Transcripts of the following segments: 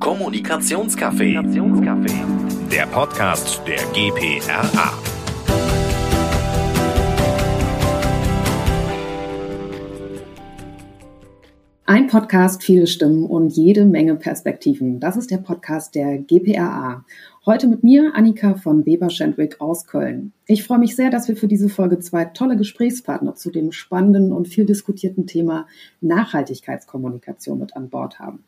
Kommunikationscafé. Der Podcast der GPRA. Ein Podcast, viele Stimmen und jede Menge Perspektiven. Das ist der Podcast der GPRA. Heute mit mir, Annika von Weber-Schendwick aus Köln. Ich freue mich sehr, dass wir für diese Folge zwei tolle Gesprächspartner zu dem spannenden und viel diskutierten Thema Nachhaltigkeitskommunikation mit an Bord haben.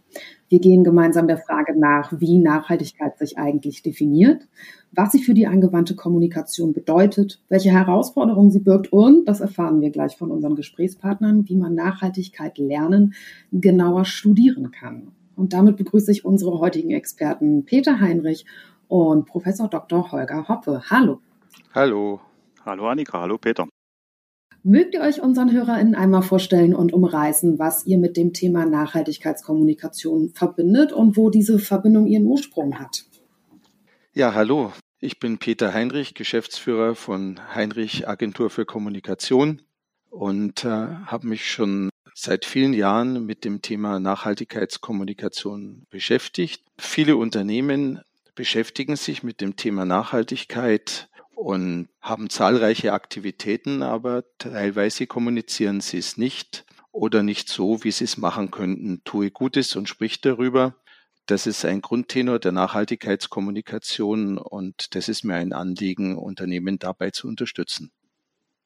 Wir gehen gemeinsam der Frage nach, wie Nachhaltigkeit sich eigentlich definiert, was sie für die angewandte Kommunikation bedeutet, welche Herausforderungen sie birgt und, das erfahren wir gleich von unseren Gesprächspartnern, wie man Nachhaltigkeit lernen, genauer studieren kann. Und damit begrüße ich unsere heutigen Experten Peter Heinrich und Professor Dr. Holger Hoppe. Hallo. Hallo. Hallo Annika, hallo Peter. Mögt ihr euch unseren HörerInnen einmal vorstellen und umreißen, was ihr mit dem Thema Nachhaltigkeitskommunikation verbindet und wo diese Verbindung ihren Ursprung hat? Ja, hallo. Ich bin Peter Heinrich, Geschäftsführer von Heinrich Agentur für Kommunikation und äh, habe mich schon seit vielen Jahren mit dem Thema Nachhaltigkeitskommunikation beschäftigt. Viele Unternehmen beschäftigen sich mit dem Thema Nachhaltigkeit und haben zahlreiche Aktivitäten, aber teilweise kommunizieren sie es nicht oder nicht so, wie sie es machen könnten. Tue Gutes und sprich darüber. Das ist ein Grundtenor der Nachhaltigkeitskommunikation und das ist mir ein Anliegen, Unternehmen dabei zu unterstützen.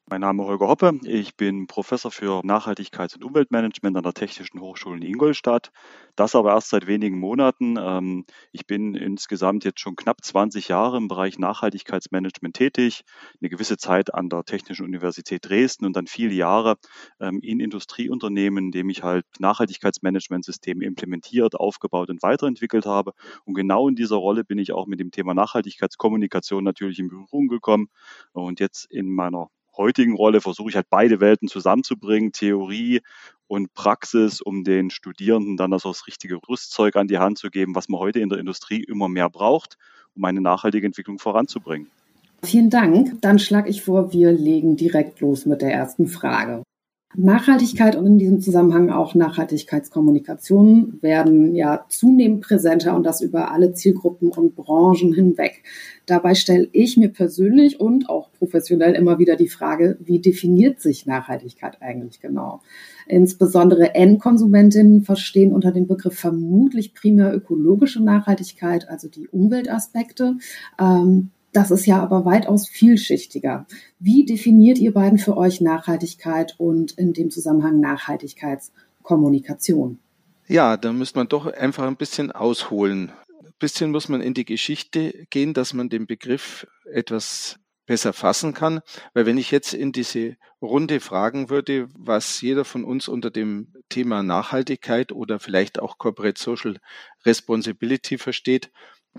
Mein Name ist Holger Hoppe. Ich bin Professor für Nachhaltigkeits- und Umweltmanagement an der Technischen Hochschule in Ingolstadt. Das aber erst seit wenigen Monaten. Ähm, ich bin insgesamt jetzt schon knapp 20 Jahre im Bereich Nachhaltigkeitsmanagement tätig. Eine gewisse Zeit an der Technischen Universität Dresden und dann viele Jahre ähm, in Industrieunternehmen, in dem ich halt Nachhaltigkeitsmanagementsysteme implementiert, aufgebaut und weiterentwickelt habe. Und genau in dieser Rolle bin ich auch mit dem Thema Nachhaltigkeitskommunikation natürlich in Berührung gekommen. Und jetzt in meiner heutigen Rolle versuche ich halt beide Welten zusammenzubringen, Theorie und Praxis, um den Studierenden dann also das richtige Rüstzeug an die Hand zu geben, was man heute in der Industrie immer mehr braucht, um eine nachhaltige Entwicklung voranzubringen. Vielen Dank. Dann schlage ich vor, wir legen direkt los mit der ersten Frage. Nachhaltigkeit und in diesem Zusammenhang auch Nachhaltigkeitskommunikation werden ja zunehmend präsenter und das über alle Zielgruppen und Branchen hinweg. Dabei stelle ich mir persönlich und auch professionell immer wieder die Frage, wie definiert sich Nachhaltigkeit eigentlich genau? Insbesondere Endkonsumentinnen verstehen unter dem Begriff vermutlich primär ökologische Nachhaltigkeit, also die Umweltaspekte. Ähm, das ist ja aber weitaus vielschichtiger. Wie definiert ihr beiden für euch Nachhaltigkeit und in dem Zusammenhang Nachhaltigkeitskommunikation? Ja, da müsste man doch einfach ein bisschen ausholen. Ein bisschen muss man in die Geschichte gehen, dass man den Begriff etwas besser fassen kann. Weil wenn ich jetzt in diese Runde fragen würde, was jeder von uns unter dem Thema Nachhaltigkeit oder vielleicht auch Corporate Social Responsibility versteht,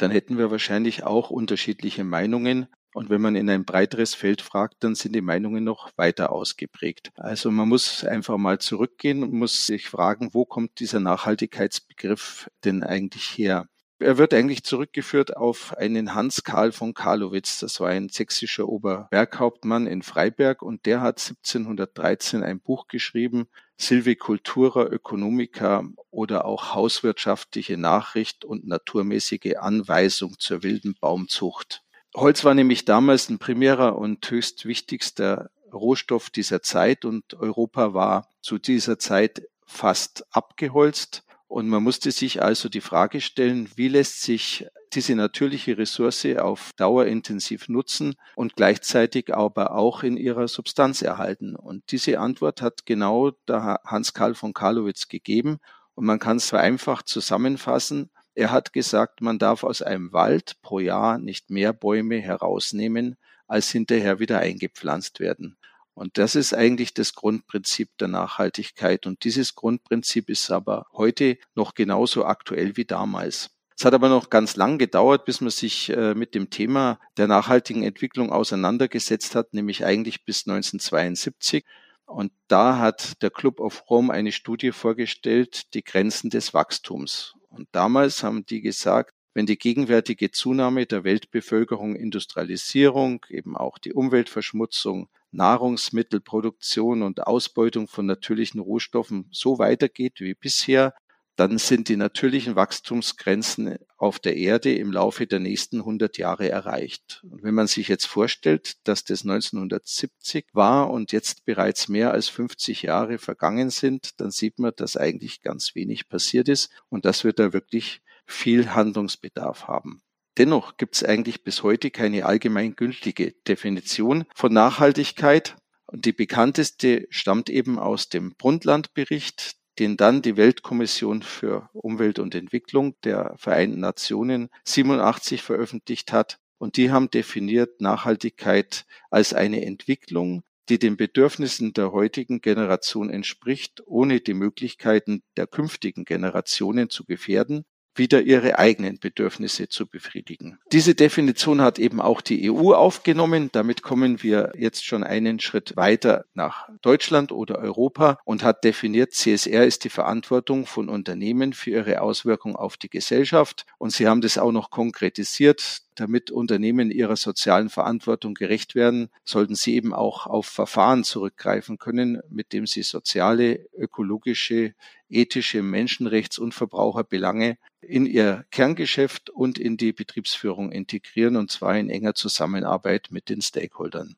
dann hätten wir wahrscheinlich auch unterschiedliche Meinungen. Und wenn man in ein breiteres Feld fragt, dann sind die Meinungen noch weiter ausgeprägt. Also man muss einfach mal zurückgehen und muss sich fragen, wo kommt dieser Nachhaltigkeitsbegriff denn eigentlich her? Er wird eigentlich zurückgeführt auf einen Hans Karl von Karlowitz. Das war ein sächsischer Oberberghauptmann in Freiberg und der hat 1713 ein Buch geschrieben, Silvicultura Ökonomica oder auch Hauswirtschaftliche Nachricht und naturmäßige Anweisung zur wilden Baumzucht. Holz war nämlich damals ein primärer und höchst wichtigster Rohstoff dieser Zeit und Europa war zu dieser Zeit fast abgeholzt. Und man musste sich also die Frage stellen, wie lässt sich diese natürliche Ressource auf Dauer intensiv nutzen und gleichzeitig aber auch in ihrer Substanz erhalten. Und diese Antwort hat genau der Hans Karl von Karlowitz gegeben. Und man kann es vereinfacht zusammenfassen. Er hat gesagt, man darf aus einem Wald pro Jahr nicht mehr Bäume herausnehmen, als hinterher wieder eingepflanzt werden. Und das ist eigentlich das Grundprinzip der Nachhaltigkeit. Und dieses Grundprinzip ist aber heute noch genauso aktuell wie damals. Es hat aber noch ganz lang gedauert, bis man sich äh, mit dem Thema der nachhaltigen Entwicklung auseinandergesetzt hat, nämlich eigentlich bis 1972. Und da hat der Club of Rome eine Studie vorgestellt, die Grenzen des Wachstums. Und damals haben die gesagt, wenn die gegenwärtige Zunahme der Weltbevölkerung, Industrialisierung, eben auch die Umweltverschmutzung, Nahrungsmittelproduktion und Ausbeutung von natürlichen Rohstoffen so weitergeht wie bisher, dann sind die natürlichen Wachstumsgrenzen auf der Erde im Laufe der nächsten 100 Jahre erreicht. Und wenn man sich jetzt vorstellt, dass das 1970 war und jetzt bereits mehr als 50 Jahre vergangen sind, dann sieht man, dass eigentlich ganz wenig passiert ist und dass wir da wirklich viel Handlungsbedarf haben. Dennoch gibt es eigentlich bis heute keine allgemeingültige Definition von Nachhaltigkeit. Und die bekannteste stammt eben aus dem Brundtland-Bericht, den dann die Weltkommission für Umwelt und Entwicklung der Vereinten Nationen 87 veröffentlicht hat. Und die haben definiert Nachhaltigkeit als eine Entwicklung, die den Bedürfnissen der heutigen Generation entspricht, ohne die Möglichkeiten der künftigen Generationen zu gefährden wieder ihre eigenen Bedürfnisse zu befriedigen. Diese Definition hat eben auch die EU aufgenommen. Damit kommen wir jetzt schon einen Schritt weiter nach Deutschland oder Europa und hat definiert, CSR ist die Verantwortung von Unternehmen für ihre Auswirkungen auf die Gesellschaft. Und sie haben das auch noch konkretisiert. Damit Unternehmen ihrer sozialen Verantwortung gerecht werden, sollten sie eben auch auf Verfahren zurückgreifen können, mit dem sie soziale, ökologische, ethische, Menschenrechts- und Verbraucherbelange in ihr Kerngeschäft und in die Betriebsführung integrieren, und zwar in enger Zusammenarbeit mit den Stakeholdern.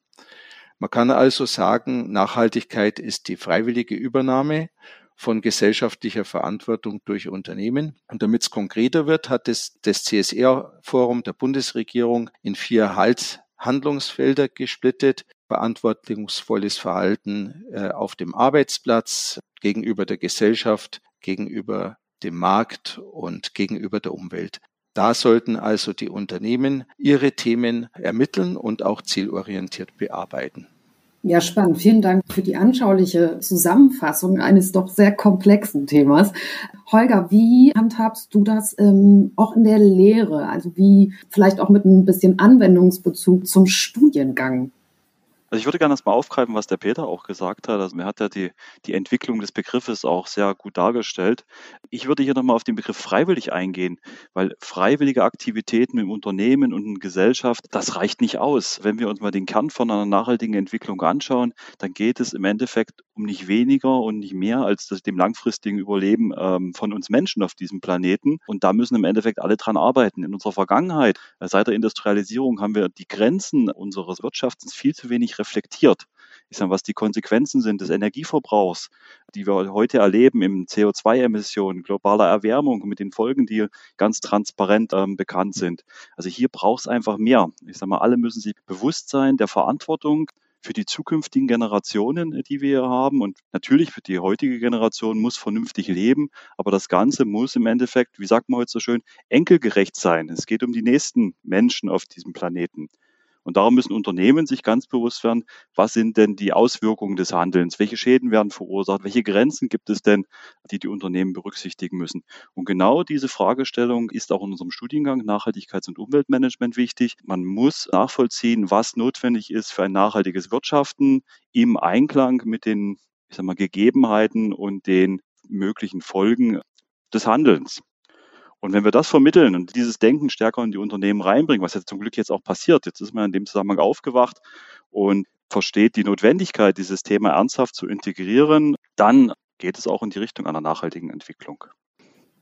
Man kann also sagen, Nachhaltigkeit ist die freiwillige Übernahme von gesellschaftlicher Verantwortung durch Unternehmen. Und damit es konkreter wird, hat es das CSR-Forum der Bundesregierung in vier Halshandlungsfelder gesplittet. Verantwortungsvolles Verhalten äh, auf dem Arbeitsplatz, gegenüber der Gesellschaft, gegenüber dem Markt und gegenüber der Umwelt. Da sollten also die Unternehmen ihre Themen ermitteln und auch zielorientiert bearbeiten. Ja, spannend. Vielen Dank für die anschauliche Zusammenfassung eines doch sehr komplexen Themas. Holger, wie handhabst du das ähm, auch in der Lehre? Also wie vielleicht auch mit ein bisschen Anwendungsbezug zum Studiengang? Also ich würde gerne erstmal aufgreifen, was der Peter auch gesagt hat. Also er hat ja die, die Entwicklung des Begriffes auch sehr gut dargestellt. Ich würde hier nochmal auf den Begriff freiwillig eingehen, weil freiwillige Aktivitäten im Unternehmen und in Gesellschaft, das reicht nicht aus. Wenn wir uns mal den Kern von einer nachhaltigen Entwicklung anschauen, dann geht es im Endeffekt um nicht weniger und nicht mehr als das, dem langfristigen Überleben ähm, von uns Menschen auf diesem Planeten. Und da müssen im Endeffekt alle dran arbeiten. In unserer Vergangenheit, äh, seit der Industrialisierung, haben wir die Grenzen unseres Wirtschaftens viel zu wenig reflektiert. Ich sage, was die Konsequenzen sind des Energieverbrauchs, die wir heute erleben im CO2-Emissionen, globaler Erwärmung mit den Folgen, die ganz transparent ähm, bekannt sind. Also hier braucht es einfach mehr. Ich sage mal, alle müssen sich bewusst sein der Verantwortung für die zukünftigen Generationen, die wir haben. Und natürlich für die heutige Generation muss vernünftig leben, aber das Ganze muss im Endeffekt, wie sagt man heute so schön, enkelgerecht sein. Es geht um die nächsten Menschen auf diesem Planeten. Und darum müssen Unternehmen sich ganz bewusst werden, was sind denn die Auswirkungen des Handelns? Welche Schäden werden verursacht? Welche Grenzen gibt es denn, die die Unternehmen berücksichtigen müssen? Und genau diese Fragestellung ist auch in unserem Studiengang Nachhaltigkeits- und Umweltmanagement wichtig. Man muss nachvollziehen, was notwendig ist für ein nachhaltiges Wirtschaften im Einklang mit den ich sag mal, Gegebenheiten und den möglichen Folgen des Handelns. Und wenn wir das vermitteln und dieses Denken stärker in die Unternehmen reinbringen, was jetzt zum Glück jetzt auch passiert, jetzt ist man in dem Zusammenhang aufgewacht und versteht die Notwendigkeit, dieses Thema ernsthaft zu integrieren, dann geht es auch in die Richtung einer nachhaltigen Entwicklung.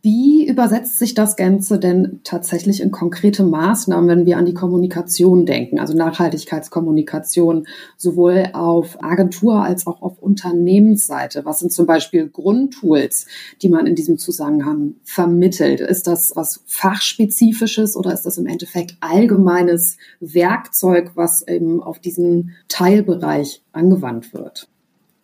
Wie übersetzt sich das Ganze denn tatsächlich in konkrete Maßnahmen, wenn wir an die Kommunikation denken, also Nachhaltigkeitskommunikation, sowohl auf Agentur als auch auf Unternehmensseite? Was sind zum Beispiel Grundtools, die man in diesem Zusammenhang vermittelt? Ist das was fachspezifisches oder ist das im Endeffekt allgemeines Werkzeug, was eben auf diesen Teilbereich angewandt wird?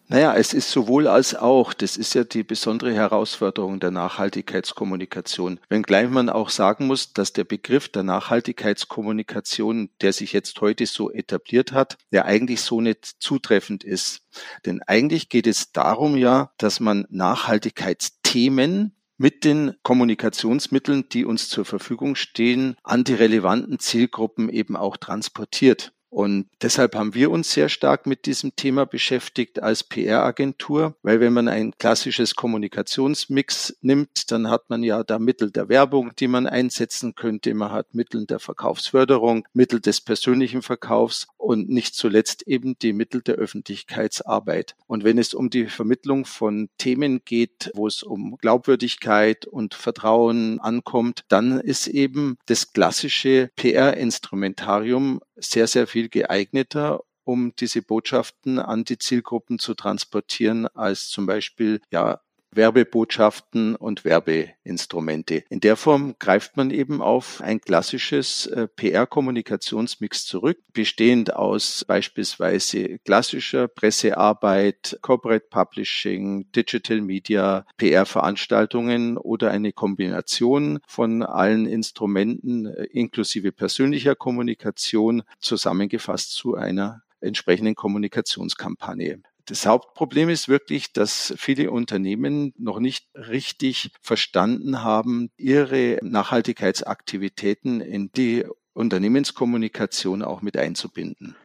Naja, es ist sowohl als auch. Das ist ja die besondere Herausforderung der Nachhaltigkeitskommunikation. Wenngleich man auch sagen muss, dass der Begriff der Nachhaltigkeitskommunikation, der sich jetzt heute so etabliert hat, der eigentlich so nicht zutreffend ist. Denn eigentlich geht es darum ja, dass man Nachhaltigkeitsthemen mit den Kommunikationsmitteln, die uns zur Verfügung stehen, an die relevanten Zielgruppen eben auch transportiert. Und deshalb haben wir uns sehr stark mit diesem Thema beschäftigt als PR-Agentur, weil wenn man ein klassisches Kommunikationsmix nimmt, dann hat man ja da Mittel der Werbung, die man einsetzen könnte. Man hat Mittel der Verkaufsförderung, Mittel des persönlichen Verkaufs und nicht zuletzt eben die Mittel der Öffentlichkeitsarbeit. Und wenn es um die Vermittlung von Themen geht, wo es um Glaubwürdigkeit und Vertrauen ankommt, dann ist eben das klassische PR-Instrumentarium sehr, sehr viel geeigneter, um diese Botschaften an die Zielgruppen zu transportieren, als zum Beispiel ja Werbebotschaften und Werbeinstrumente. In der Form greift man eben auf ein klassisches äh, PR-Kommunikationsmix zurück, bestehend aus beispielsweise klassischer Pressearbeit, Corporate Publishing, Digital Media, PR-Veranstaltungen oder eine Kombination von allen Instrumenten äh, inklusive persönlicher Kommunikation zusammengefasst zu einer entsprechenden Kommunikationskampagne. Das Hauptproblem ist wirklich, dass viele Unternehmen noch nicht richtig verstanden haben, ihre Nachhaltigkeitsaktivitäten in die Unternehmenskommunikation auch mit einzubinden.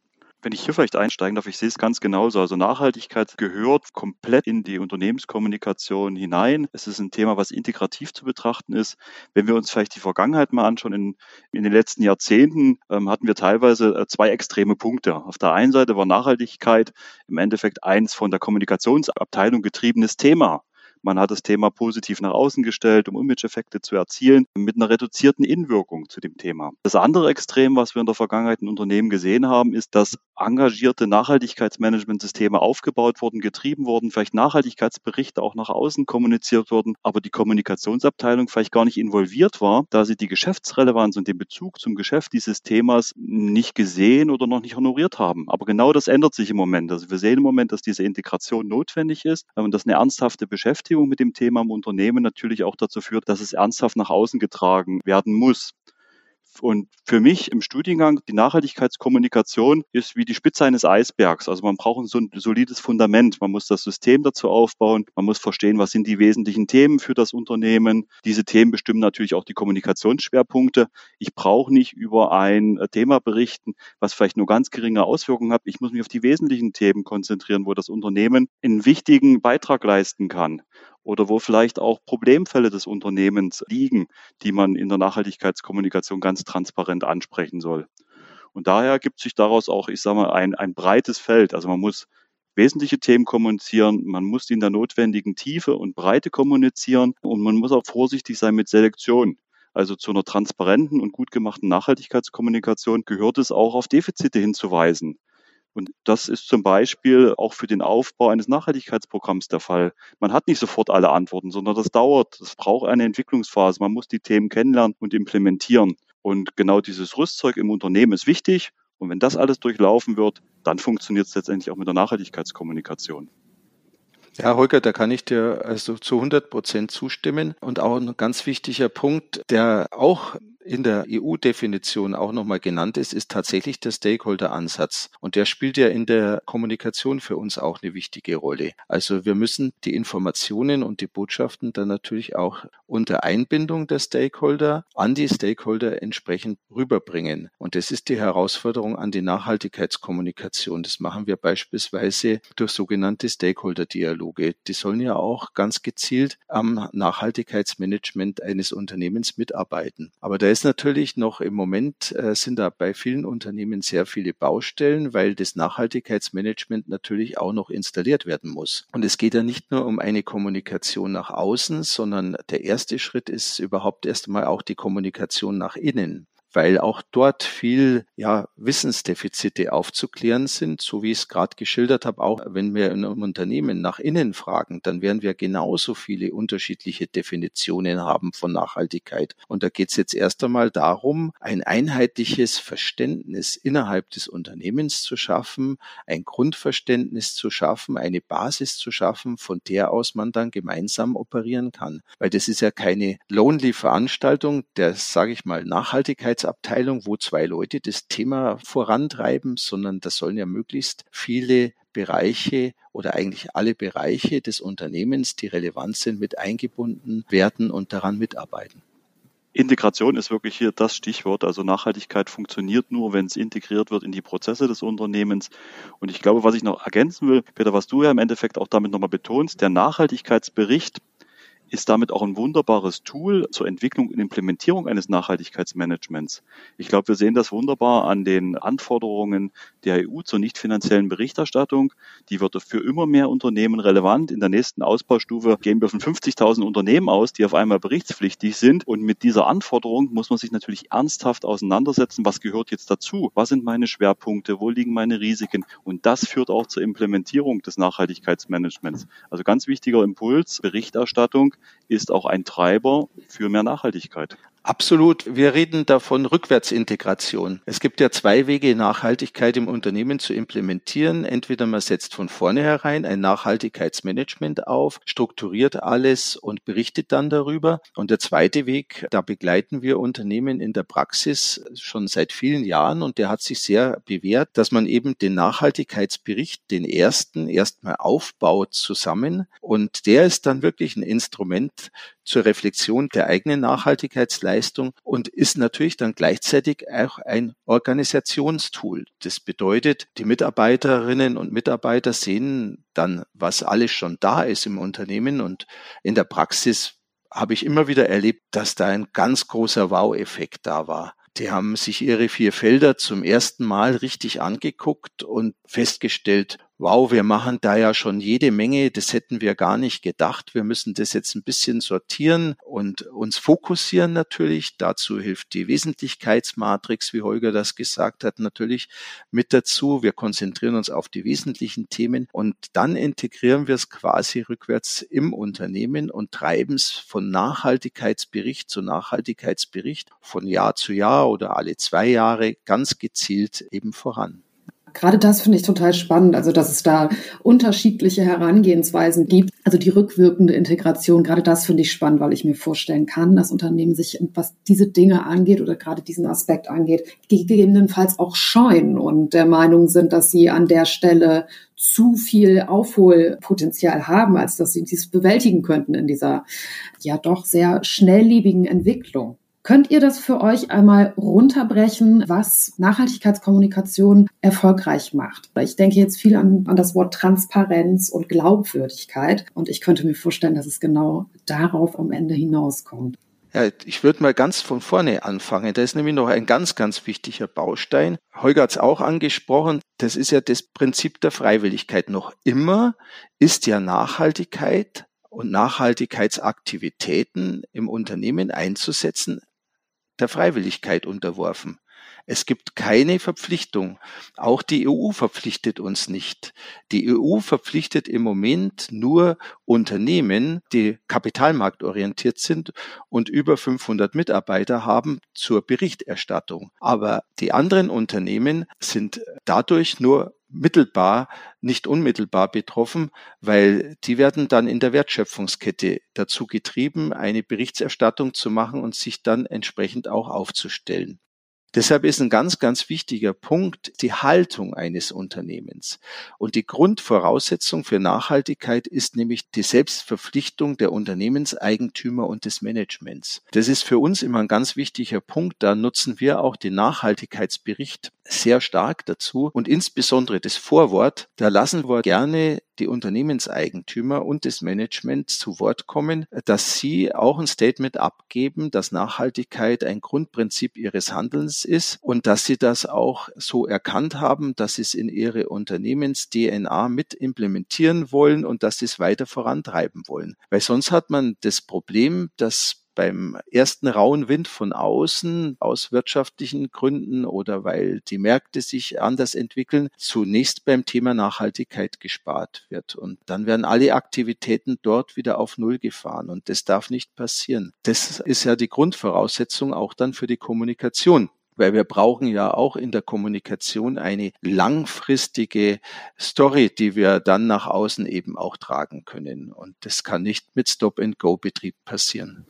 Wenn ich hier vielleicht einsteigen darf, ich sehe es ganz genauso. Also Nachhaltigkeit gehört komplett in die Unternehmenskommunikation hinein. Es ist ein Thema, was integrativ zu betrachten ist. Wenn wir uns vielleicht die Vergangenheit mal anschauen, in, in den letzten Jahrzehnten ähm, hatten wir teilweise äh, zwei extreme Punkte. Auf der einen Seite war Nachhaltigkeit im Endeffekt eins von der Kommunikationsabteilung getriebenes Thema. Man hat das Thema positiv nach außen gestellt, um Image-Effekte zu erzielen, mit einer reduzierten Innenwirkung zu dem Thema. Das andere Extrem, was wir in der Vergangenheit in Unternehmen gesehen haben, ist, dass engagierte Nachhaltigkeitsmanagementsysteme aufgebaut wurden, getrieben wurden, vielleicht Nachhaltigkeitsberichte auch nach außen kommuniziert wurden, aber die Kommunikationsabteilung vielleicht gar nicht involviert war, da sie die Geschäftsrelevanz und den Bezug zum Geschäft dieses Themas nicht gesehen oder noch nicht honoriert haben. Aber genau das ändert sich im Moment. Also wir sehen im Moment, dass diese Integration notwendig ist und dass eine ernsthafte Beschäftigung Beschäftigung mit dem Thema im Unternehmen natürlich auch dazu führt, dass es ernsthaft nach außen getragen werden muss. Und für mich im Studiengang, die Nachhaltigkeitskommunikation ist wie die Spitze eines Eisbergs. Also man braucht so ein solides Fundament. Man muss das System dazu aufbauen. Man muss verstehen, was sind die wesentlichen Themen für das Unternehmen. Diese Themen bestimmen natürlich auch die Kommunikationsschwerpunkte. Ich brauche nicht über ein Thema berichten, was vielleicht nur ganz geringe Auswirkungen hat. Ich muss mich auf die wesentlichen Themen konzentrieren, wo das Unternehmen einen wichtigen Beitrag leisten kann oder wo vielleicht auch Problemfälle des Unternehmens liegen, die man in der Nachhaltigkeitskommunikation ganz transparent ansprechen soll. Und daher gibt sich daraus auch, ich sage mal, ein, ein breites Feld. Also man muss wesentliche Themen kommunizieren, man muss die in der notwendigen Tiefe und Breite kommunizieren und man muss auch vorsichtig sein mit Selektion. Also zu einer transparenten und gut gemachten Nachhaltigkeitskommunikation gehört es auch auf Defizite hinzuweisen. Und das ist zum Beispiel auch für den Aufbau eines Nachhaltigkeitsprogramms der Fall. Man hat nicht sofort alle Antworten, sondern das dauert. Das braucht eine Entwicklungsphase. Man muss die Themen kennenlernen und implementieren. Und genau dieses Rüstzeug im Unternehmen ist wichtig. Und wenn das alles durchlaufen wird, dann funktioniert es letztendlich auch mit der Nachhaltigkeitskommunikation. Ja, Holger, da kann ich dir also zu 100 Prozent zustimmen. Und auch ein ganz wichtiger Punkt, der auch in der EU-Definition auch nochmal genannt ist, ist tatsächlich der Stakeholder-Ansatz. Und der spielt ja in der Kommunikation für uns auch eine wichtige Rolle. Also wir müssen die Informationen und die Botschaften dann natürlich auch unter Einbindung der Stakeholder an die Stakeholder entsprechend rüberbringen. Und das ist die Herausforderung an die Nachhaltigkeitskommunikation. Das machen wir beispielsweise durch sogenannte Stakeholder-Dialoge. Die sollen ja auch ganz gezielt am Nachhaltigkeitsmanagement eines Unternehmens mitarbeiten. Aber da ist ist natürlich noch im Moment, äh, sind da bei vielen Unternehmen sehr viele Baustellen, weil das Nachhaltigkeitsmanagement natürlich auch noch installiert werden muss. Und es geht ja nicht nur um eine Kommunikation nach außen, sondern der erste Schritt ist überhaupt erst einmal auch die Kommunikation nach innen weil auch dort viel ja, Wissensdefizite aufzuklären sind, so wie ich es gerade geschildert habe. Auch wenn wir in einem Unternehmen nach innen fragen, dann werden wir genauso viele unterschiedliche Definitionen haben von Nachhaltigkeit. Und da geht es jetzt erst einmal darum, ein einheitliches Verständnis innerhalb des Unternehmens zu schaffen, ein Grundverständnis zu schaffen, eine Basis zu schaffen, von der aus man dann gemeinsam operieren kann. Weil das ist ja keine lonely Veranstaltung, der, sage ich mal, Nachhaltigkeit Sicherheitsabteilung, wo zwei Leute das Thema vorantreiben, sondern da sollen ja möglichst viele Bereiche oder eigentlich alle Bereiche des Unternehmens, die relevant sind, mit eingebunden werden und daran mitarbeiten. Integration ist wirklich hier das Stichwort. Also Nachhaltigkeit funktioniert nur, wenn es integriert wird in die Prozesse des Unternehmens. Und ich glaube, was ich noch ergänzen will, Peter, was du ja im Endeffekt auch damit nochmal betonst, der Nachhaltigkeitsbericht ist damit auch ein wunderbares Tool zur Entwicklung und Implementierung eines Nachhaltigkeitsmanagements. Ich glaube, wir sehen das wunderbar an den Anforderungen der EU zur nicht finanziellen Berichterstattung. Die wird für immer mehr Unternehmen relevant. In der nächsten Ausbaustufe gehen wir von 50.000 Unternehmen aus, die auf einmal berichtspflichtig sind. Und mit dieser Anforderung muss man sich natürlich ernsthaft auseinandersetzen. Was gehört jetzt dazu? Was sind meine Schwerpunkte? Wo liegen meine Risiken? Und das führt auch zur Implementierung des Nachhaltigkeitsmanagements. Also ganz wichtiger Impuls, Berichterstattung ist auch ein Treiber für mehr Nachhaltigkeit. Absolut. Wir reden davon Rückwärtsintegration. Es gibt ja zwei Wege, Nachhaltigkeit im Unternehmen zu implementieren. Entweder man setzt von vornherein ein Nachhaltigkeitsmanagement auf, strukturiert alles und berichtet dann darüber. Und der zweite Weg, da begleiten wir Unternehmen in der Praxis schon seit vielen Jahren und der hat sich sehr bewährt, dass man eben den Nachhaltigkeitsbericht, den ersten, erstmal aufbaut zusammen. Und der ist dann wirklich ein Instrument zur Reflexion der eigenen Nachhaltigkeitsleistung und ist natürlich dann gleichzeitig auch ein Organisationstool. Das bedeutet, die Mitarbeiterinnen und Mitarbeiter sehen dann, was alles schon da ist im Unternehmen und in der Praxis habe ich immer wieder erlebt, dass da ein ganz großer Wow-Effekt da war. Die haben sich ihre vier Felder zum ersten Mal richtig angeguckt und festgestellt, wow, wir machen da ja schon jede Menge, das hätten wir gar nicht gedacht. Wir müssen das jetzt ein bisschen sortieren und uns fokussieren natürlich. Dazu hilft die Wesentlichkeitsmatrix, wie Holger das gesagt hat, natürlich mit dazu. Wir konzentrieren uns auf die wesentlichen Themen und dann integrieren wir es quasi rückwärts im Unternehmen und treiben es von Nachhaltigkeitsbericht zu Nachhaltigkeitsbericht von Jahr zu Jahr oder alle zwei Jahre ganz gezielt eben voran. Gerade das finde ich total spannend, also dass es da unterschiedliche Herangehensweisen gibt. Also die rückwirkende Integration, gerade das finde ich spannend, weil ich mir vorstellen kann, dass Unternehmen sich, was diese Dinge angeht oder gerade diesen Aspekt angeht, gegebenenfalls auch scheuen und der Meinung sind, dass sie an der Stelle zu viel Aufholpotenzial haben, als dass sie dies bewältigen könnten in dieser ja doch sehr schnelllebigen Entwicklung. Könnt ihr das für euch einmal runterbrechen, was Nachhaltigkeitskommunikation erfolgreich macht? Ich denke jetzt viel an, an, das Wort Transparenz und Glaubwürdigkeit und ich könnte mir vorstellen, dass es genau darauf am Ende hinauskommt. Ja, ich würde mal ganz von vorne anfangen. Da ist nämlich noch ein ganz, ganz wichtiger Baustein. Holger hat es auch angesprochen. Das ist ja das Prinzip der Freiwilligkeit. Noch immer ist ja Nachhaltigkeit und Nachhaltigkeitsaktivitäten im Unternehmen einzusetzen der Freiwilligkeit unterworfen. Es gibt keine Verpflichtung. Auch die EU verpflichtet uns nicht. Die EU verpflichtet im Moment nur Unternehmen, die kapitalmarktorientiert sind und über 500 Mitarbeiter haben zur Berichterstattung. Aber die anderen Unternehmen sind dadurch nur mittelbar, nicht unmittelbar betroffen, weil die werden dann in der Wertschöpfungskette dazu getrieben, eine Berichterstattung zu machen und sich dann entsprechend auch aufzustellen. Deshalb ist ein ganz, ganz wichtiger Punkt die Haltung eines Unternehmens. Und die Grundvoraussetzung für Nachhaltigkeit ist nämlich die Selbstverpflichtung der Unternehmenseigentümer und des Managements. Das ist für uns immer ein ganz wichtiger Punkt. Da nutzen wir auch den Nachhaltigkeitsbericht sehr stark dazu. Und insbesondere das Vorwort, da lassen wir gerne die Unternehmenseigentümer und das Management zu Wort kommen, dass sie auch ein Statement abgeben, dass Nachhaltigkeit ein Grundprinzip ihres Handelns ist und dass sie das auch so erkannt haben, dass sie es in ihre Unternehmens-DNA mit implementieren wollen und dass sie es weiter vorantreiben wollen. Weil sonst hat man das Problem, dass beim ersten rauen Wind von außen aus wirtschaftlichen Gründen oder weil die Märkte sich anders entwickeln, zunächst beim Thema Nachhaltigkeit gespart wird. Und dann werden alle Aktivitäten dort wieder auf Null gefahren. Und das darf nicht passieren. Das ist ja die Grundvoraussetzung auch dann für die Kommunikation weil wir brauchen ja auch in der Kommunikation eine langfristige Story, die wir dann nach außen eben auch tragen können. Und das kann nicht mit Stop-and-Go-Betrieb passieren.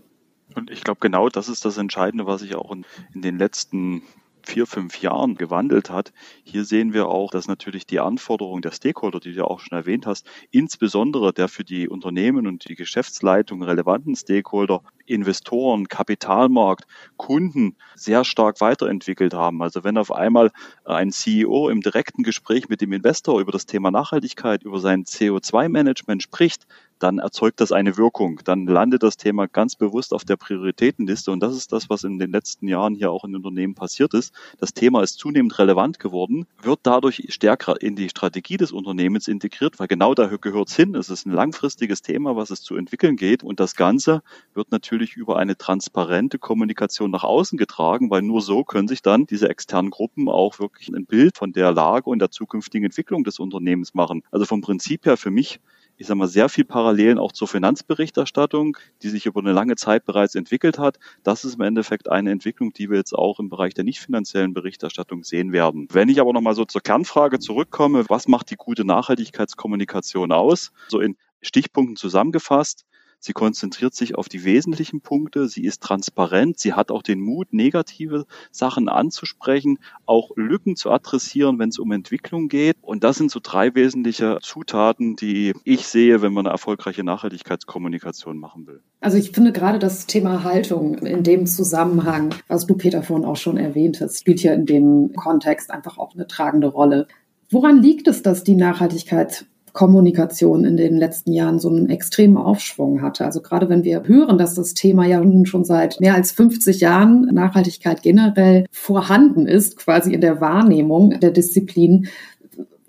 Und ich glaube, genau das ist das Entscheidende, was sich auch in, in den letzten vier, fünf Jahren gewandelt hat. Hier sehen wir auch, dass natürlich die Anforderungen der Stakeholder, die du auch schon erwähnt hast, insbesondere der für die Unternehmen und die Geschäftsleitung relevanten Stakeholder Investoren, Kapitalmarkt, Kunden sehr stark weiterentwickelt haben. Also wenn auf einmal ein CEO im direkten Gespräch mit dem Investor über das Thema Nachhaltigkeit, über sein CO2-Management spricht, dann erzeugt das eine Wirkung. Dann landet das Thema ganz bewusst auf der Prioritätenliste. Und das ist das, was in den letzten Jahren hier auch in Unternehmen passiert ist. Das Thema ist zunehmend relevant geworden, wird dadurch stärker in die Strategie des Unternehmens integriert, weil genau da gehört es hin. Es ist ein langfristiges Thema, was es zu entwickeln geht. Und das Ganze wird natürlich über eine transparente Kommunikation nach außen getragen, weil nur so können sich dann diese externen Gruppen auch wirklich ein Bild von der Lage und der zukünftigen Entwicklung des Unternehmens machen. Also vom Prinzip her für mich ich sage mal, sehr viel Parallelen auch zur Finanzberichterstattung, die sich über eine lange Zeit bereits entwickelt hat. Das ist im Endeffekt eine Entwicklung, die wir jetzt auch im Bereich der nicht finanziellen Berichterstattung sehen werden. Wenn ich aber nochmal so zur Kernfrage zurückkomme, was macht die gute Nachhaltigkeitskommunikation aus? So in Stichpunkten zusammengefasst, Sie konzentriert sich auf die wesentlichen Punkte. Sie ist transparent. Sie hat auch den Mut, negative Sachen anzusprechen, auch Lücken zu adressieren, wenn es um Entwicklung geht. Und das sind so drei wesentliche Zutaten, die ich sehe, wenn man eine erfolgreiche Nachhaltigkeitskommunikation machen will. Also ich finde gerade das Thema Haltung in dem Zusammenhang, was du Peter vorhin auch schon erwähnt hast, spielt ja in dem Kontext einfach auch eine tragende Rolle. Woran liegt es, dass die Nachhaltigkeit Kommunikation in den letzten Jahren so einen extremen Aufschwung hatte. Also gerade wenn wir hören, dass das Thema ja nun schon seit mehr als 50 Jahren Nachhaltigkeit generell vorhanden ist, quasi in der Wahrnehmung der Disziplin,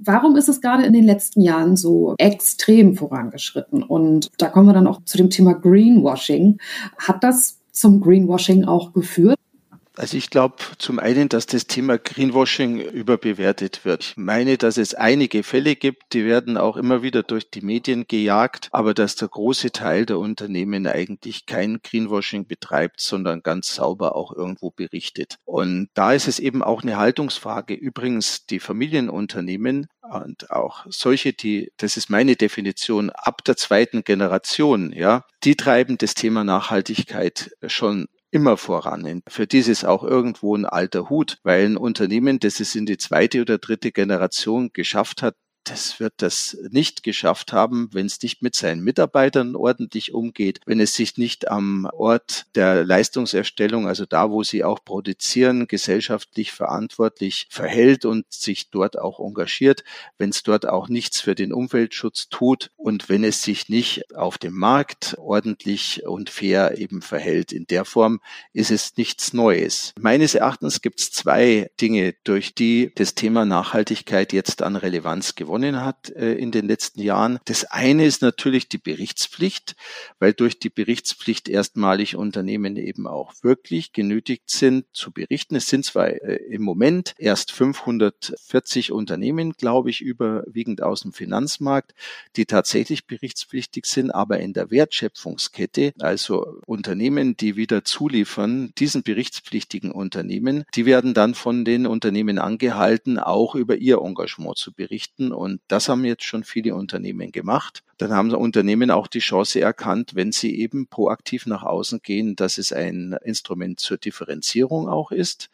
Warum ist es gerade in den letzten Jahren so extrem vorangeschritten? Und da kommen wir dann auch zu dem Thema Greenwashing. Hat das zum Greenwashing auch geführt? Also ich glaube zum einen, dass das Thema Greenwashing überbewertet wird. Ich meine, dass es einige Fälle gibt, die werden auch immer wieder durch die Medien gejagt, aber dass der große Teil der Unternehmen eigentlich kein Greenwashing betreibt, sondern ganz sauber auch irgendwo berichtet. Und da ist es eben auch eine Haltungsfrage. Übrigens, die Familienunternehmen und auch solche, die, das ist meine Definition, ab der zweiten Generation, ja, die treiben das Thema Nachhaltigkeit schon immer voran. Für dies ist auch irgendwo ein alter Hut, weil ein Unternehmen, das es in die zweite oder dritte Generation geschafft hat, das wird das nicht geschafft haben, wenn es nicht mit seinen Mitarbeitern ordentlich umgeht, wenn es sich nicht am Ort der Leistungserstellung, also da, wo sie auch produzieren, gesellschaftlich verantwortlich verhält und sich dort auch engagiert, wenn es dort auch nichts für den Umweltschutz tut und wenn es sich nicht auf dem Markt ordentlich und fair eben verhält. In der Form ist es nichts Neues. Meines Erachtens gibt es zwei Dinge, durch die das Thema Nachhaltigkeit jetzt an Relevanz gewonnen gewonnen hat äh, in den letzten Jahren. Das eine ist natürlich die Berichtspflicht, weil durch die Berichtspflicht erstmalig Unternehmen eben auch wirklich genötigt sind zu berichten. Es sind zwar äh, im Moment erst 540 Unternehmen, glaube ich, überwiegend aus dem Finanzmarkt, die tatsächlich berichtspflichtig sind, aber in der Wertschöpfungskette, also Unternehmen, die wieder zuliefern, diesen berichtspflichtigen Unternehmen, die werden dann von den Unternehmen angehalten, auch über ihr Engagement zu berichten und das haben jetzt schon viele Unternehmen gemacht dann haben Unternehmen auch die Chance erkannt, wenn sie eben proaktiv nach außen gehen, dass es ein Instrument zur Differenzierung auch ist.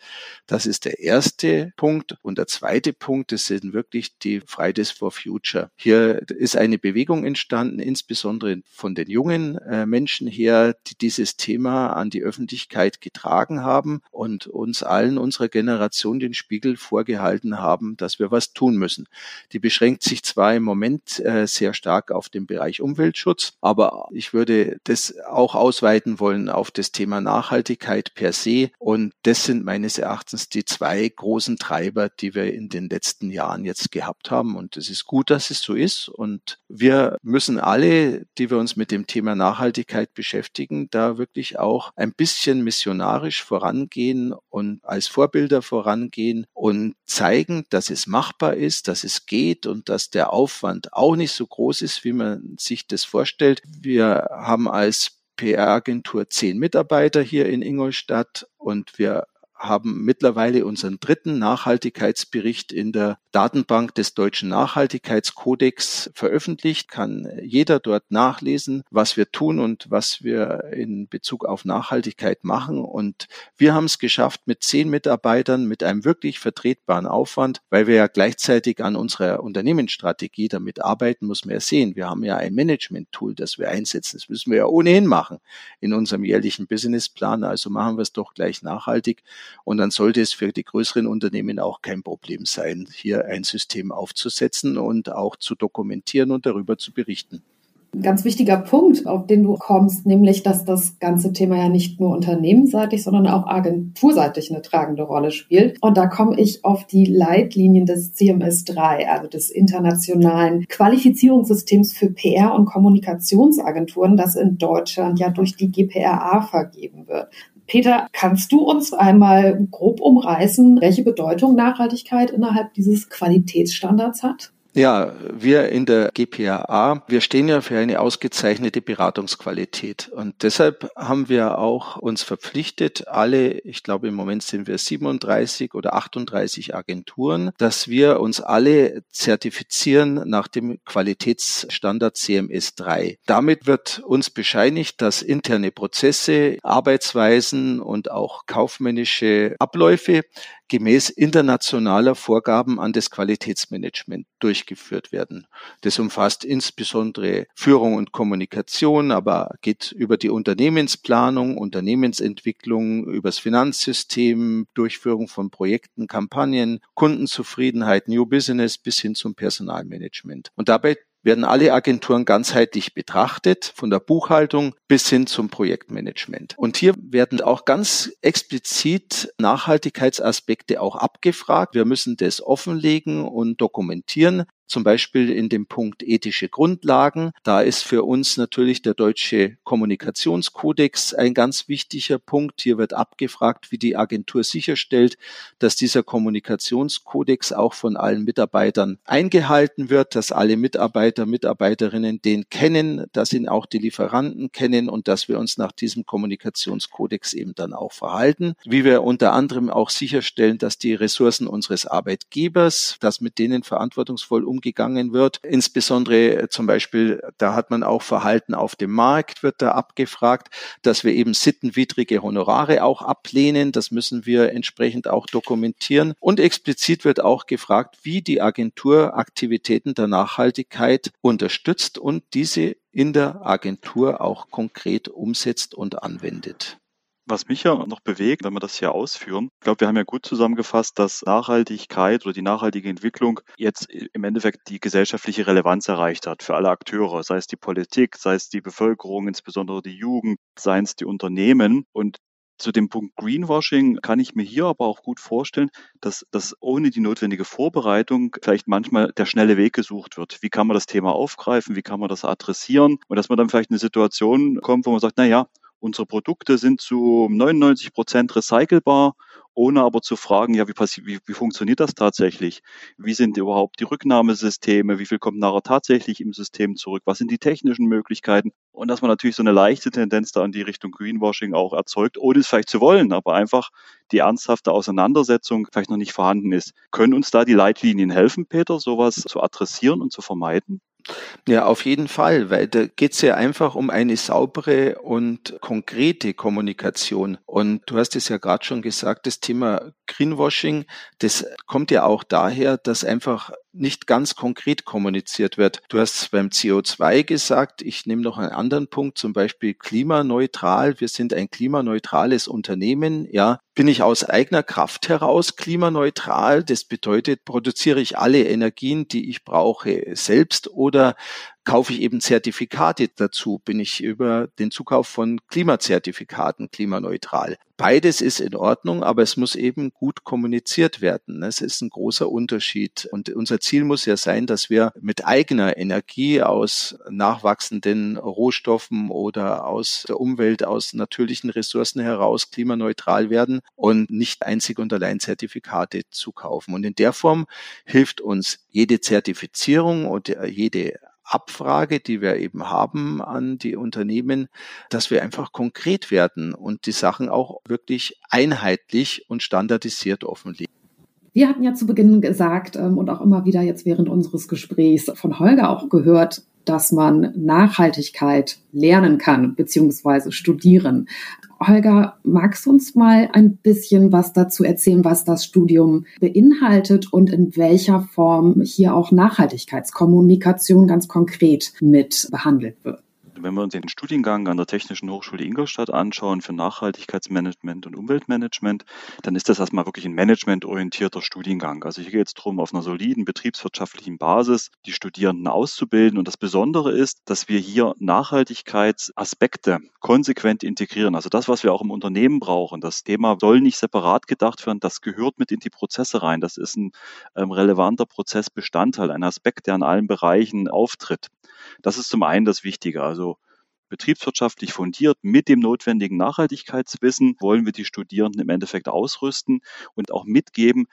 Das ist der erste Punkt. Und der zweite Punkt, das sind wirklich die Fridays for Future. Hier ist eine Bewegung entstanden, insbesondere von den jungen äh, Menschen her, die dieses Thema an die Öffentlichkeit getragen haben und uns allen unserer Generation den Spiegel vorgehalten haben, dass wir was tun müssen. Die beschränkt sich zwar im Moment äh, sehr stark auf dem Bereich Umweltschutz. Aber ich würde das auch ausweiten wollen auf das Thema Nachhaltigkeit per se. Und das sind meines Erachtens die zwei großen Treiber, die wir in den letzten Jahren jetzt gehabt haben. Und es ist gut, dass es so ist. Und wir müssen alle, die wir uns mit dem Thema Nachhaltigkeit beschäftigen, da wirklich auch ein bisschen missionarisch vorangehen und als Vorbilder vorangehen und zeigen, dass es machbar ist, dass es geht und dass der Aufwand auch nicht so groß ist, wie man man sich das vorstellt. Wir haben als PR-Agentur zehn Mitarbeiter hier in Ingolstadt und wir haben mittlerweile unseren dritten Nachhaltigkeitsbericht in der Datenbank des Deutschen Nachhaltigkeitskodex veröffentlicht. Kann jeder dort nachlesen, was wir tun und was wir in Bezug auf Nachhaltigkeit machen. Und wir haben es geschafft mit zehn Mitarbeitern mit einem wirklich vertretbaren Aufwand, weil wir ja gleichzeitig an unserer Unternehmensstrategie damit arbeiten, muss man ja sehen. Wir haben ja ein Management-Tool, das wir einsetzen. Das müssen wir ja ohnehin machen in unserem jährlichen Businessplan. Also machen wir es doch gleich nachhaltig. Und dann sollte es für die größeren Unternehmen auch kein Problem sein, hier ein System aufzusetzen und auch zu dokumentieren und darüber zu berichten. Ein ganz wichtiger Punkt, auf den du kommst, nämlich, dass das ganze Thema ja nicht nur unternehmensseitig, sondern auch agenturseitig eine tragende Rolle spielt. Und da komme ich auf die Leitlinien des CMS 3, also des internationalen Qualifizierungssystems für PR- und Kommunikationsagenturen, das in Deutschland ja durch die GPRA vergeben wird. Peter, kannst du uns einmal grob umreißen, welche Bedeutung Nachhaltigkeit innerhalb dieses Qualitätsstandards hat? Ja, wir in der GPAA, wir stehen ja für eine ausgezeichnete Beratungsqualität. Und deshalb haben wir auch uns verpflichtet, alle, ich glaube im Moment sind wir 37 oder 38 Agenturen, dass wir uns alle zertifizieren nach dem Qualitätsstandard CMS 3. Damit wird uns bescheinigt, dass interne Prozesse, Arbeitsweisen und auch kaufmännische Abläufe gemäß internationaler Vorgaben an das Qualitätsmanagement durchgeführt werden. Das umfasst insbesondere Führung und Kommunikation, aber geht über die Unternehmensplanung, Unternehmensentwicklung, übers Finanzsystem, Durchführung von Projekten, Kampagnen, Kundenzufriedenheit, New Business bis hin zum Personalmanagement. Und dabei werden alle Agenturen ganzheitlich betrachtet, von der Buchhaltung bis hin zum Projektmanagement. Und hier werden auch ganz explizit Nachhaltigkeitsaspekte auch abgefragt. Wir müssen das offenlegen und dokumentieren zum Beispiel in dem Punkt ethische Grundlagen. Da ist für uns natürlich der deutsche Kommunikationskodex ein ganz wichtiger Punkt. Hier wird abgefragt, wie die Agentur sicherstellt, dass dieser Kommunikationskodex auch von allen Mitarbeitern eingehalten wird, dass alle Mitarbeiter, Mitarbeiterinnen den kennen, dass ihn auch die Lieferanten kennen und dass wir uns nach diesem Kommunikationskodex eben dann auch verhalten. Wie wir unter anderem auch sicherstellen, dass die Ressourcen unseres Arbeitgebers, dass mit denen verantwortungsvoll umgegangen umgegangen wird. Insbesondere äh, zum Beispiel, da hat man auch Verhalten auf dem Markt, wird da abgefragt, dass wir eben sittenwidrige Honorare auch ablehnen. Das müssen wir entsprechend auch dokumentieren. Und explizit wird auch gefragt, wie die Agentur Aktivitäten der Nachhaltigkeit unterstützt und diese in der Agentur auch konkret umsetzt und anwendet. Was mich ja noch bewegt, wenn wir das hier ausführen, ich glaube, wir haben ja gut zusammengefasst, dass Nachhaltigkeit oder die nachhaltige Entwicklung jetzt im Endeffekt die gesellschaftliche Relevanz erreicht hat für alle Akteure, sei es die Politik, sei es die Bevölkerung, insbesondere die Jugend, seien es die Unternehmen. Und zu dem Punkt Greenwashing kann ich mir hier aber auch gut vorstellen, dass, dass ohne die notwendige Vorbereitung vielleicht manchmal der schnelle Weg gesucht wird. Wie kann man das Thema aufgreifen? Wie kann man das adressieren? Und dass man dann vielleicht in eine Situation kommt, wo man sagt, na ja, Unsere Produkte sind zu 99 Prozent recycelbar, ohne aber zu fragen, ja, wie, wie, wie funktioniert das tatsächlich? Wie sind überhaupt die Rücknahmesysteme? Wie viel kommt nachher tatsächlich im System zurück? Was sind die technischen Möglichkeiten? Und dass man natürlich so eine leichte Tendenz da in die Richtung Greenwashing auch erzeugt, ohne es vielleicht zu wollen, aber einfach die ernsthafte Auseinandersetzung vielleicht noch nicht vorhanden ist. Können uns da die Leitlinien helfen, Peter, sowas zu adressieren und zu vermeiden? Ja, auf jeden Fall, weil da geht es ja einfach um eine saubere und konkrete Kommunikation. Und du hast es ja gerade schon gesagt, das Thema Greenwashing, das kommt ja auch daher, dass einfach nicht ganz konkret kommuniziert wird. Du hast beim CO2 gesagt, ich nehme noch einen anderen Punkt, zum Beispiel klimaneutral. Wir sind ein klimaneutrales Unternehmen. Ja, bin ich aus eigener Kraft heraus klimaneutral? Das bedeutet, produziere ich alle Energien, die ich brauche, selbst oder kaufe ich eben Zertifikate dazu, bin ich über den Zukauf von Klimazertifikaten klimaneutral. Beides ist in Ordnung, aber es muss eben gut kommuniziert werden. Es ist ein großer Unterschied. Und unser Ziel muss ja sein, dass wir mit eigener Energie aus nachwachsenden Rohstoffen oder aus der Umwelt, aus natürlichen Ressourcen heraus klimaneutral werden und nicht einzig und allein Zertifikate zu kaufen. Und in der Form hilft uns jede Zertifizierung und jede Abfrage, die wir eben haben an die Unternehmen, dass wir einfach konkret werden und die Sachen auch wirklich einheitlich und standardisiert offenlegen. Wir hatten ja zu Beginn gesagt ähm, und auch immer wieder jetzt während unseres Gesprächs von Holger auch gehört, dass man Nachhaltigkeit lernen kann beziehungsweise studieren. Holger, magst du uns mal ein bisschen was dazu erzählen, was das Studium beinhaltet und in welcher Form hier auch Nachhaltigkeitskommunikation ganz konkret mit behandelt wird? Wenn wir uns den Studiengang an der Technischen Hochschule Ingolstadt anschauen für Nachhaltigkeitsmanagement und Umweltmanagement, dann ist das erstmal wirklich ein managementorientierter Studiengang. Also hier geht es darum, auf einer soliden betriebswirtschaftlichen Basis die Studierenden auszubilden. Und das Besondere ist, dass wir hier Nachhaltigkeitsaspekte konsequent integrieren. Also das, was wir auch im Unternehmen brauchen. Das Thema soll nicht separat gedacht werden, das gehört mit in die Prozesse rein. Das ist ein ähm, relevanter Prozessbestandteil, ein Aspekt, der in allen Bereichen auftritt. Das ist zum einen das Wichtige. Also betriebswirtschaftlich fundiert mit dem notwendigen Nachhaltigkeitswissen wollen wir die Studierenden im Endeffekt ausrüsten und auch mitgeben,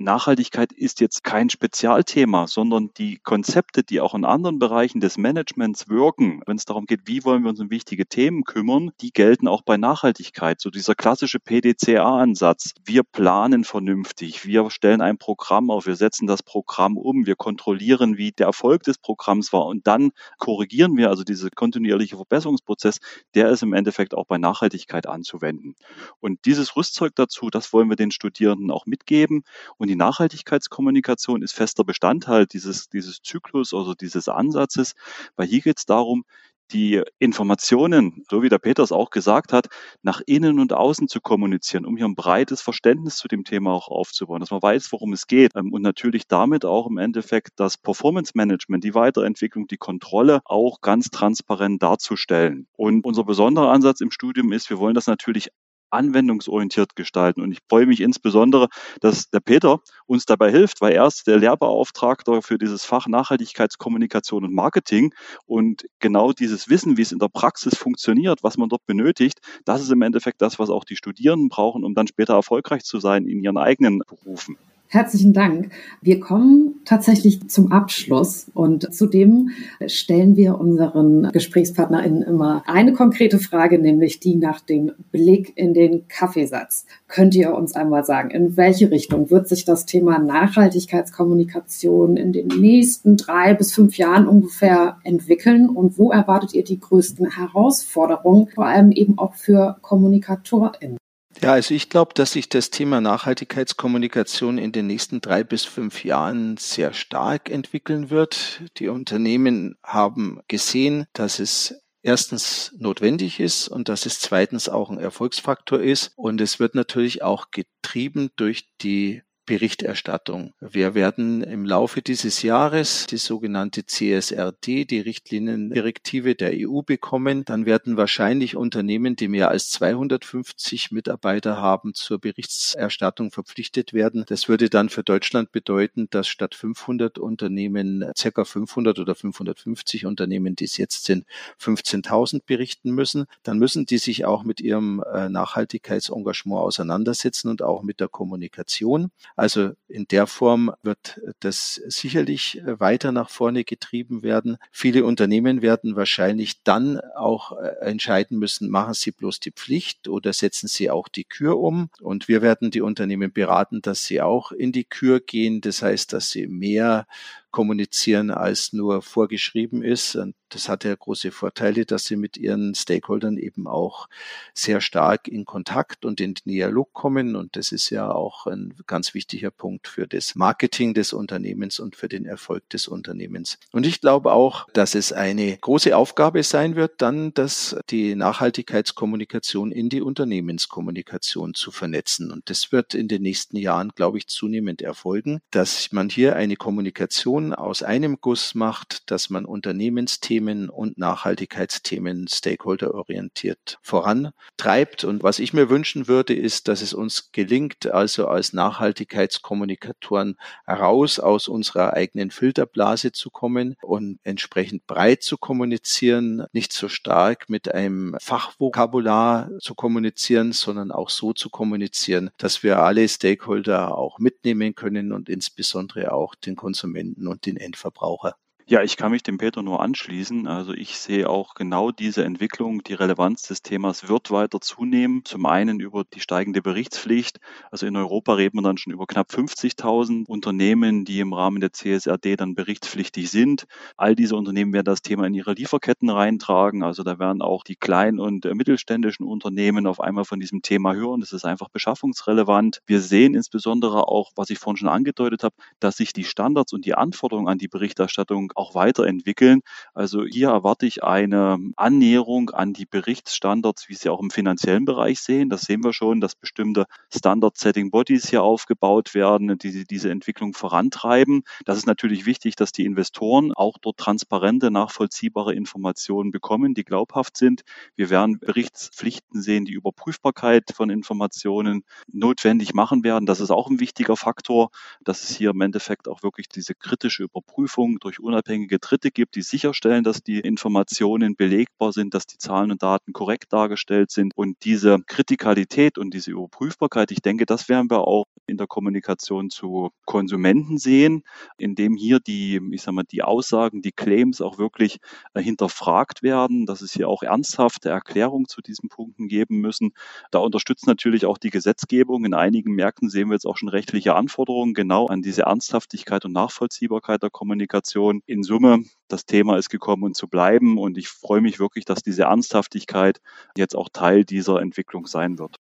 Nachhaltigkeit ist jetzt kein Spezialthema, sondern die Konzepte, die auch in anderen Bereichen des Managements wirken, wenn es darum geht, wie wollen wir uns um wichtige Themen kümmern, die gelten auch bei Nachhaltigkeit. So dieser klassische PDCA-Ansatz. Wir planen vernünftig, wir stellen ein Programm auf, wir setzen das Programm um, wir kontrollieren, wie der Erfolg des Programms war und dann korrigieren wir, also dieser kontinuierliche Verbesserungsprozess, der ist im Endeffekt auch bei Nachhaltigkeit anzuwenden. Und dieses Rüstzeug dazu, das wollen wir den Studierenden auch mitgeben und und die Nachhaltigkeitskommunikation ist fester Bestandteil dieses, dieses Zyklus, also dieses Ansatzes, weil hier geht es darum, die Informationen, so wie der Peters auch gesagt hat, nach innen und außen zu kommunizieren, um hier ein breites Verständnis zu dem Thema auch aufzubauen, dass man weiß, worum es geht ähm, und natürlich damit auch im Endeffekt das Performance Management, die Weiterentwicklung, die Kontrolle auch ganz transparent darzustellen. Und unser besonderer Ansatz im Studium ist, wir wollen das natürlich anwendungsorientiert gestalten. Und ich freue mich insbesondere, dass der Peter uns dabei hilft, weil er ist der Lehrbeauftragter für dieses Fach Nachhaltigkeitskommunikation und Marketing. Und genau dieses Wissen, wie es in der Praxis funktioniert, was man dort benötigt, das ist im Endeffekt das, was auch die Studierenden brauchen, um dann später erfolgreich zu sein in ihren eigenen Berufen. Herzlichen Dank. Wir kommen tatsächlich zum Abschluss und zudem stellen wir unseren GesprächspartnerInnen immer eine konkrete Frage, nämlich die nach dem Blick in den Kaffeesatz. Könnt ihr uns einmal sagen, in welche Richtung wird sich das Thema Nachhaltigkeitskommunikation in den nächsten drei bis fünf Jahren ungefähr entwickeln und wo erwartet ihr die größten Herausforderungen, vor allem eben auch für KommunikatorInnen? Ja, also ich glaube, dass sich das Thema Nachhaltigkeitskommunikation in den nächsten drei bis fünf Jahren sehr stark entwickeln wird. Die Unternehmen haben gesehen, dass es erstens notwendig ist und dass es zweitens auch ein Erfolgsfaktor ist. Und es wird natürlich auch getrieben durch die Berichterstattung. Wir werden im Laufe dieses Jahres die sogenannte CSRD, die Richtliniendirektive der EU bekommen. Dann werden wahrscheinlich Unternehmen, die mehr als 250 Mitarbeiter haben, zur Berichterstattung verpflichtet werden. Das würde dann für Deutschland bedeuten, dass statt 500 Unternehmen circa 500 oder 550 Unternehmen, die es jetzt sind, 15.000 berichten müssen. Dann müssen die sich auch mit ihrem äh, Nachhaltigkeitsengagement auseinandersetzen und auch mit der Kommunikation. Also in der Form wird das sicherlich äh, weiter nach vorne getrieben werden. Viele Unternehmen werden wahrscheinlich dann auch äh, entscheiden müssen, machen sie bloß die Pflicht oder setzen sie auch die Kür um. Und wir werden die Unternehmen beraten, dass sie auch in die Kür gehen. Das heißt, dass sie mehr kommunizieren, als nur vorgeschrieben ist. Und das hat ja große Vorteile, dass sie mit ihren Stakeholdern eben auch sehr stark in Kontakt und in Dialog kommen. Und das ist ja auch ein ganz wichtiger Punkt für das Marketing des Unternehmens und für den Erfolg des Unternehmens. Und ich glaube auch, dass es eine große Aufgabe sein wird, dann dass die Nachhaltigkeitskommunikation in die Unternehmenskommunikation zu vernetzen. Und das wird in den nächsten Jahren, glaube ich, zunehmend erfolgen, dass man hier eine Kommunikation aus einem Guss macht, dass man Unternehmensthemen Themen und Nachhaltigkeitsthemen stakeholderorientiert vorantreibt. Und was ich mir wünschen würde, ist, dass es uns gelingt, also als Nachhaltigkeitskommunikatoren heraus aus unserer eigenen Filterblase zu kommen und entsprechend breit zu kommunizieren, nicht so stark mit einem Fachvokabular zu kommunizieren, sondern auch so zu kommunizieren, dass wir alle Stakeholder auch mitnehmen können und insbesondere auch den Konsumenten und den Endverbraucher. Ja, ich kann mich dem Peter nur anschließen. Also ich sehe auch genau diese Entwicklung. Die Relevanz des Themas wird weiter zunehmen. Zum einen über die steigende Berichtspflicht. Also in Europa reden wir dann schon über knapp 50.000 Unternehmen, die im Rahmen der CSRD dann berichtspflichtig sind. All diese Unternehmen werden das Thema in ihre Lieferketten reintragen. Also da werden auch die kleinen und mittelständischen Unternehmen auf einmal von diesem Thema hören. Das ist einfach beschaffungsrelevant. Wir sehen insbesondere auch, was ich vorhin schon angedeutet habe, dass sich die Standards und die Anforderungen an die Berichterstattung auch weiterentwickeln. Also hier erwarte ich eine Annäherung an die Berichtsstandards, wie sie auch im finanziellen Bereich sehen. Das sehen wir schon, dass bestimmte Standard-Setting-Bodies hier aufgebaut werden, die diese Entwicklung vorantreiben. Das ist natürlich wichtig, dass die Investoren auch dort transparente, nachvollziehbare Informationen bekommen, die glaubhaft sind. Wir werden Berichtspflichten sehen, die Überprüfbarkeit von Informationen notwendig machen werden. Das ist auch ein wichtiger Faktor, dass es hier im Endeffekt auch wirklich diese kritische Überprüfung durch unabhängige unabhängige Dritte gibt, die sicherstellen, dass die Informationen belegbar sind, dass die Zahlen und Daten korrekt dargestellt sind. Und diese Kritikalität und diese Überprüfbarkeit, ich denke, das werden wir auch in der Kommunikation zu Konsumenten sehen, indem hier die, ich sag mal, die Aussagen, die Claims auch wirklich äh, hinterfragt werden, dass es hier auch ernsthafte Erklärungen zu diesen Punkten geben müssen. Da unterstützt natürlich auch die Gesetzgebung. In einigen Märkten sehen wir jetzt auch schon rechtliche Anforderungen genau an diese Ernsthaftigkeit und Nachvollziehbarkeit der Kommunikation. In Summe, das Thema ist gekommen, um zu bleiben und ich freue mich wirklich, dass diese Ernsthaftigkeit jetzt auch Teil dieser Entwicklung sein wird.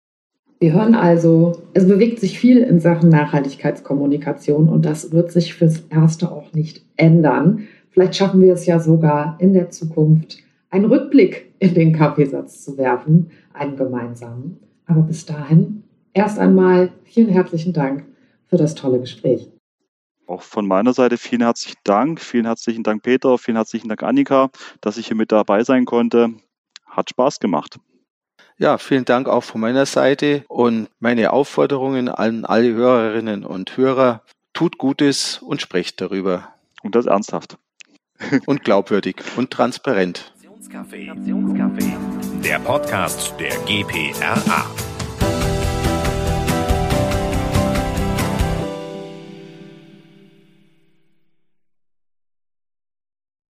Wir hören also, es bewegt sich viel in Sachen Nachhaltigkeitskommunikation und das wird sich fürs Erste auch nicht ändern. Vielleicht schaffen wir es ja sogar in der Zukunft, einen Rückblick in den Kaffeesatz zu werfen, einen gemeinsamen. Aber bis dahin erst einmal vielen herzlichen Dank für das tolle Gespräch. Auch von meiner Seite vielen herzlichen Dank. Vielen herzlichen Dank, Peter. Vielen herzlichen Dank, Annika, dass ich hier mit dabei sein konnte. Hat Spaß gemacht. Ja, vielen Dank auch von meiner Seite und meine Aufforderungen an alle Hörerinnen und Hörer, tut Gutes und sprecht darüber. Und das ernsthaft. Und glaubwürdig und transparent. Der Podcast der GPRA.